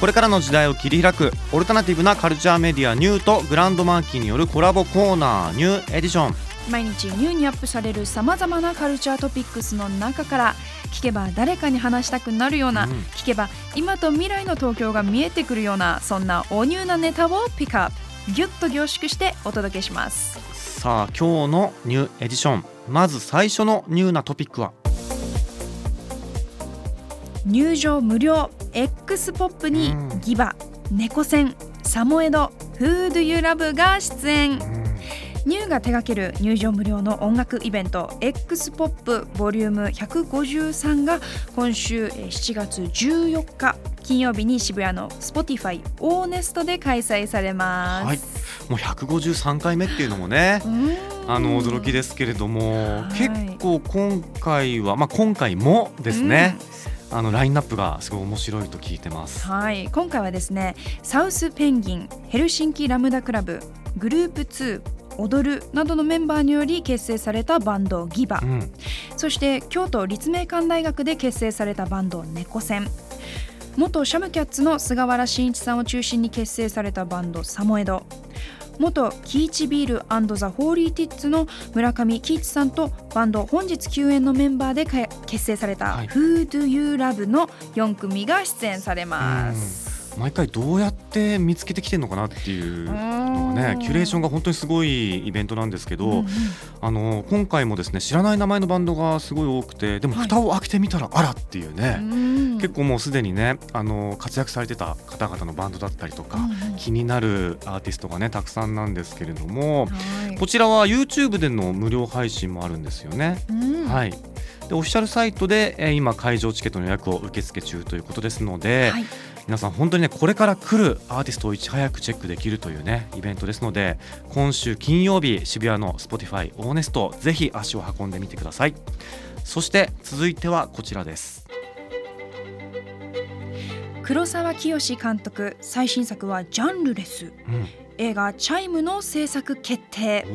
これからの時代を切り開くオルタナティブなカルチャーメディアニューとグランドマーキーによるコラボコーナーニューエディション。毎日ニューにアップされるさまざまなカルチャートピックスの中から聞けば誰かに話したくなるような、うん。聞けば今と未来の東京が見えてくるようなそんなおニューなネタをピックアップ。ギュッと凝縮してお届けします。さあ今日のニューエディション。まず最初のニューなトピックは入場無料 X ポップにうん。ギバ猫戦サモエド Who Do You Love が出演。ニューが手掛ける入場無料の音楽イベント X ポップボリューム153が今週えー7月14日金曜日に渋谷の Spotify オーネストで開催されます。はい。もう153回目っていうのもねあの驚きですけれども、はい。結構今回はまあ今回もですね、あのラインナップがすごい面白いと聞いてます。はい、今回はですねサウスペンギンヘルシンキラムダクラブグループ2踊るなどのメンバーにより結成されたバンドギバ、うん、そして京都立命館大学で結成されたバンド猫戦。元シャムキャッツの菅原慎一さんを中心に結成されたバンドサモエド元キーチビールザ・ホーリーティッツの村上喜一さんとバンド本日休演のメンバーでか結成されたはい Who Do You Love の4組が出演されます。毎回どうやって見つけてきてるのかなっていうのがねキュレーションが本当にすごいイベントなんですけど、うんうんあの今回もですね知らない名前のバンドがすごい多くてでもはい蓋を開けてみたらあらっていうね、うん。結構もうすでにねあの活躍されてた方々のバンドだったりとか、うんうん。気になるアーティストがねたくさんなんですけれども、はい。こちらは YouTube での無料配信もあるんですよね。うん。はい。でオフィシャルサイトで、えー今会場チケットの予約を受付中ということですので、はい皆さん本当にねこれから来るアーティストをいち早くチェックできるというねイベントですので今週金曜日渋谷の Spotify オーネストぜひ足を運んでみてください。そして続いてはこちらです。黒沢清監督最新作はジャンルレス。映画「チャイム」の制作決定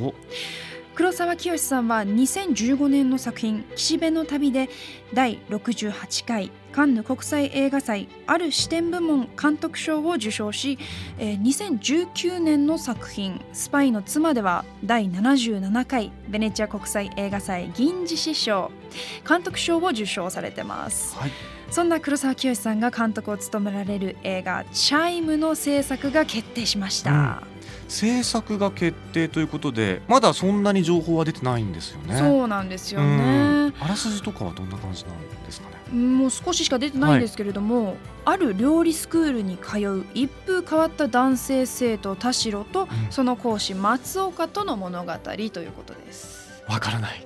黒沢清さんは2015年の作品「岸辺の旅」で第68回カンヌ国際映画祭ある視点部門監督賞を受賞し、えー2019年の作品「スパイの妻」では第77回ベネチア国際映画祭銀獅子賞監督賞を受賞されてます。はい。そんな黒沢清さんが監督を務められる映画「チャイム」の制作が決定しました、制作が決定ということでまだそんなに情報は出てないんですよね。そうなんですようん。ねあらすじとかはどんな感じなんですかね？もう少ししか出てないんですけれども、ある料理スクールに通う一風変わった男性生徒田代と、ん。その講師松岡との物語ということです。わからない。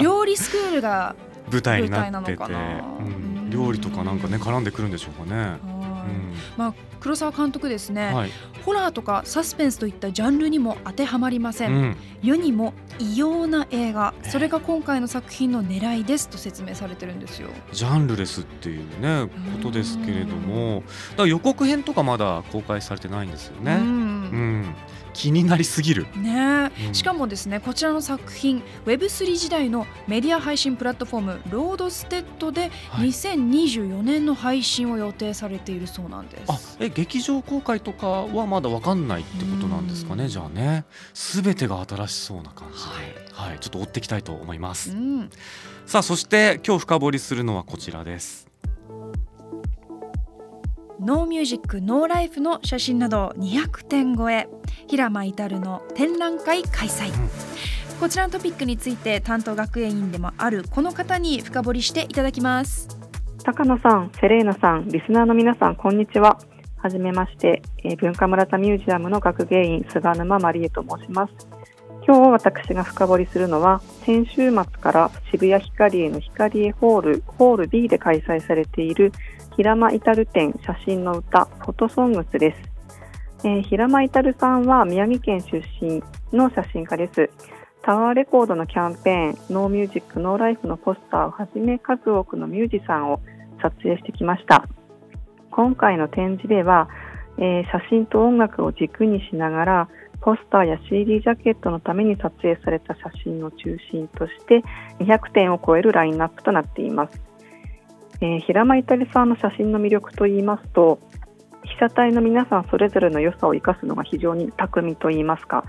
料理スクールが、舞台になのかなうん。うん。料理とかなんかね絡んでくるんでしょうかね、まあ、黒沢監督ですね、うん、はい、ホラーとかサスペンスといったジャンルにも当てはまりません、うん、世にも異様な映画。それが今回の作品の狙いですと説明されてるんですよ。ジャンルレスっていうねことですけれども。だから予告編とかまだ公開されてないんですよね。ううん。ん、気になりすぎる。ねえ。うん。しかもですねこちらの作品 Web3 時代のメディア配信プラットフォームロードステッドではい。2024年の配信を予定されているそうなんです。あえ劇場公開とかはまだわかんないってことなんですかねうん。じゃあね。すべてが新しそうな感じで、はい。ちょっと追っていきたいと思います、うん、さあそして今日深掘りするのはこちらですノーミュージックノーライフの写真など200点超え平間至の展覧会開催、こちらのトピックについて担当学園員でもあるこの方に深掘りしていただきます高野さん、セレーナさん、リスナーの皆さん、こんにちは。はじめまして、えー文化村田ミュージアムの学芸員、菅沼まりえと申します。今日私が深掘りするのは、先週末から渋谷ヒカリエのヒカリエホール、ホール B で開催されている、平間至展写真の歌、フォトソングスです。えー平間至さんは宮城県出身の写真家です。タワーレコードのキャンペーン「ノーミュージックノーライフのポスターをはじめ数多くのミュージシャンを撮影してきました今回の展示では、えー、写真と音楽を軸にしながらポスターや CD ジャケットのために撮影された写真を中心として200点を超えるラインナップとなっています、えー、平間至さんの写真の魅力といいますと被写体の皆さんそれぞれの良さを生かすのが非常に巧みといいますか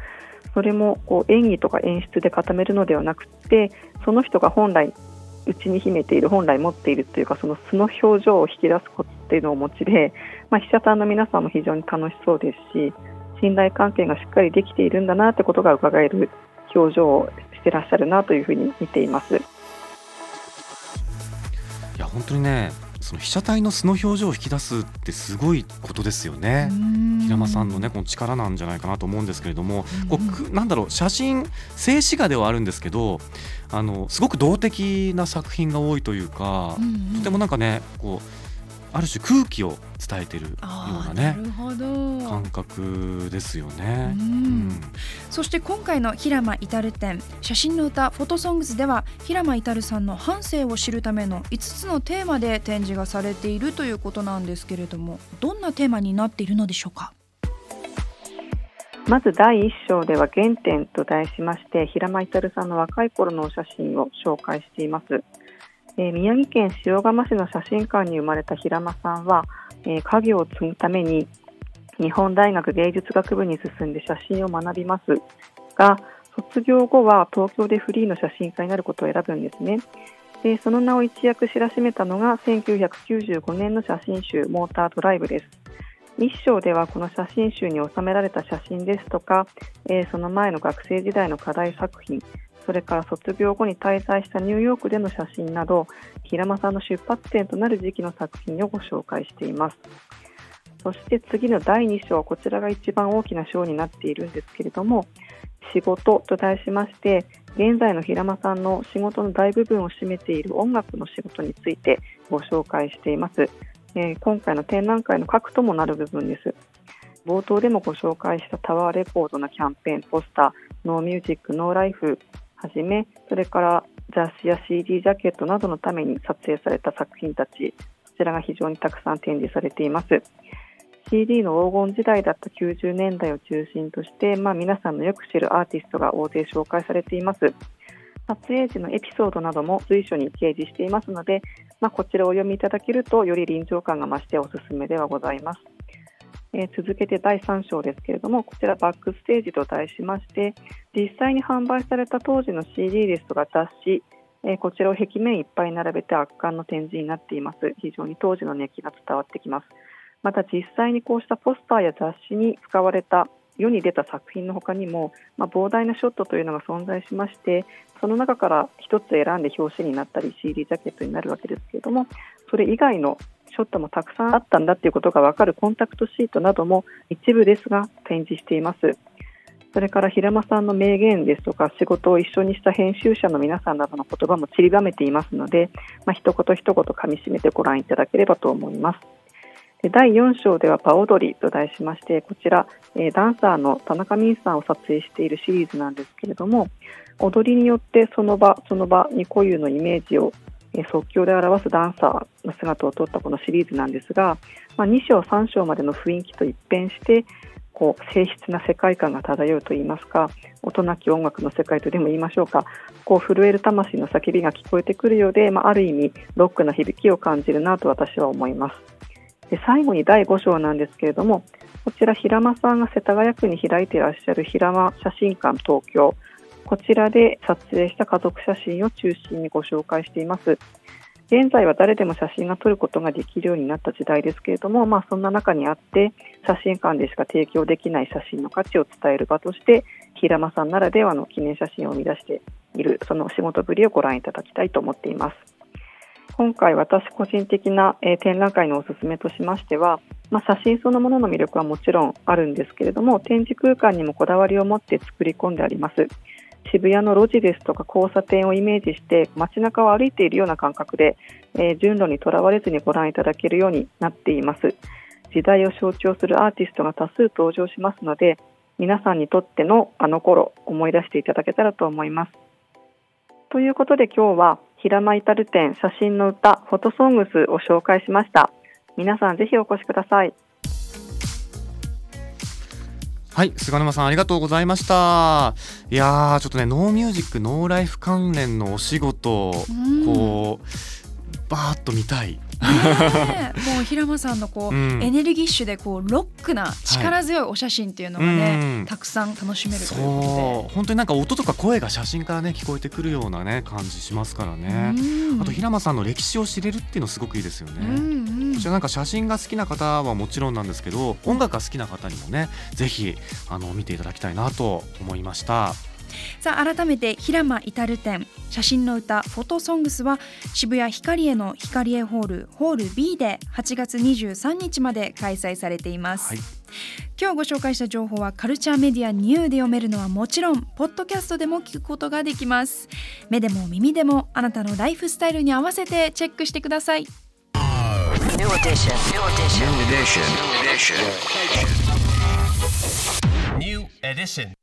それもこう演技とか演出で固めるのではなくてその人が本来内に秘めている本来持っているというかその素の表情を引き出すことっていうのをお持ちで、まあ、被写体の皆さんも非常に楽しそうですし信頼関係がしっかりできているんだなってことが伺える表情をしてらっしゃるなというふうに見ています。いや本当にねその被写体の素の表情を引き出すってすごいことですよね。平間さんのねこの力なんじゃないかなと思うんですけれども、こうなんだろう写真静止画ではあるんですけどあのすごく動的な作品が多いというか、とてもなんかねこうある種空気を伝えてるようなね感覚ですよね、うん、そして今回の平間至展写真の歌フォトソングスでは平間至さんの半生を知るための5つのテーマで展示がされているということなんですけれどもどんなテーマになっているのでしょうか？まず第1章では原点と題しまして平間至さんの若い頃のお写真を紹介していますえ、宮城県塩釜市の写真館に生まれた平間さんは、え、家業を継ぐために日本大学芸術学部に進んで写真を学びます。が卒業後は東京でフリーの写真家になることを選ぶんですね。でその名を一躍知らしめたのが1995年の写真集「モータードライブ」です。一章ではこの写真集に収められた写真ですとか、えー、その前の学生時代の課題作品それから卒業後に滞在したニューヨークでの写真など平間さんの出発点となる時期の作品をご紹介しています。そして次の第2章こちらが一番大きな章になっているんですけれども仕事と題しまして現在の平間さんの仕事の大部分を占めている音楽の仕事についてご紹介しています、えー、今回の展覧会の核ともなる部分です。冒頭でもご紹介したタワーレコードのキャンペーンポスターノーミュージックノーライフはじめそれから雑誌や CD ジャケットなどのために撮影された作品たちこちらが非常にたくさん展示されています。CD の黄金時代だった90年代を中心として、まあ、皆さんのよく知るアーティストが大勢紹介されています。撮影時のエピソードなども随所に掲示していますので、まあ、こちらをお読みいただけるとより臨場感が増しておすすめではございます。えー、続けて第3章ですけれどもこちらバックステージと題しまして実際に販売された当時の CD ですとか雑誌、えー、こちらを壁面いっぱい並べて圧巻の展示になっています。非常に当時の熱気が伝わってきます。また実際にこうしたポスターや雑誌に使われた世に出た作品の他にも、まあ、膨大なショットというのが存在しましてその中から1つ選んで表紙になったり CD ジャケットになるわけですけれどもそれ以外のショットもたくさんあったんだということが分かるコンタクトシートなども一部ですが展示しています。それから平間さんの名言ですとか仕事を一緒にした編集者の皆さんなどの言葉も散りばめていますので、まあ、一言一言かみしめてご覧いただければと思います。第4章ではパオドリと題しましてこちら、えダンサーの田中美さんを撮影しているシリーズなんですけれども踊りによってその場その場に固有のイメージを即興で表すダンサーの姿を撮ったこのシリーズなんですが、まあ、2章3章までの雰囲気と一変してこう静筆な世界観が漂うといいますか音なき音楽の世界とでも言いましょうかこう震える魂の叫びが聞こえてくるようで、まあ、ある意味ロックな響きを感じるなと私は思います。で最後に第5章なんですけれどもこちら平間さんが世田谷区に開いていらっしゃる平間写真館東京こちらで撮影した家族写真を中心にご紹介しています。現在は誰でも写真が撮ることができるようになった時代ですけれども、まあ、そんな中にあって写真館でしか提供できない写真の価値を伝える場として平間さんならではの記念写真を生み出しているその仕事ぶりをご覧いただきたいと思っています今回私個人的な、えー、展覧会のおすすめとしましては、まあ、写真そのものの魅力はもちろんあるんですけれども展示空間にもこだわりを持って作り込んであります渋谷の路地ですとか交差点をイメージして街中を歩いているような感覚で、えー、順路にとらわれずにご覧いただけるようになっています時代を象徴するアーティストが多数登場しますので皆さんにとってのあの頃思い出していただけたらと思います。ということで今日は平間至る展写真の歌フォトソングスを紹介しました。皆さんぜひお越しください。はい菅沼さんありがとうございましたいやーちょっとねノーミュージックノーライフ関連のお仕事うんこうバーッと見たい。もう平間さんのこう、うん。エネルギッシュでこうロックな力強いお写真っていうのがね、うん。たくさん楽しめるというこそう。本当になんか音とか声が写真からね聞こえてくるようなね感じしますからね。うん。あと平間さんの歴史を知れるっていうのすごくいいですよね、うんうんじゃあなんか写真が好きな方はもちろんなんですけど音楽が好きな方にもねぜひあの見ていただきたいなと思いましたさあ改めて平間至る展写真の歌フォトソングスは渋谷ヒカリエのヒカリエホールホール B で8月23日まで開催されています、はい今日ご紹介した情報はカルチャーメディアニューで読めるのはもちろんポッドキャストでも聞くことができます目でも耳でもあなたのライフスタイルに合わせてチェックしてください New edition. New edition. New edition. New edition. New edition.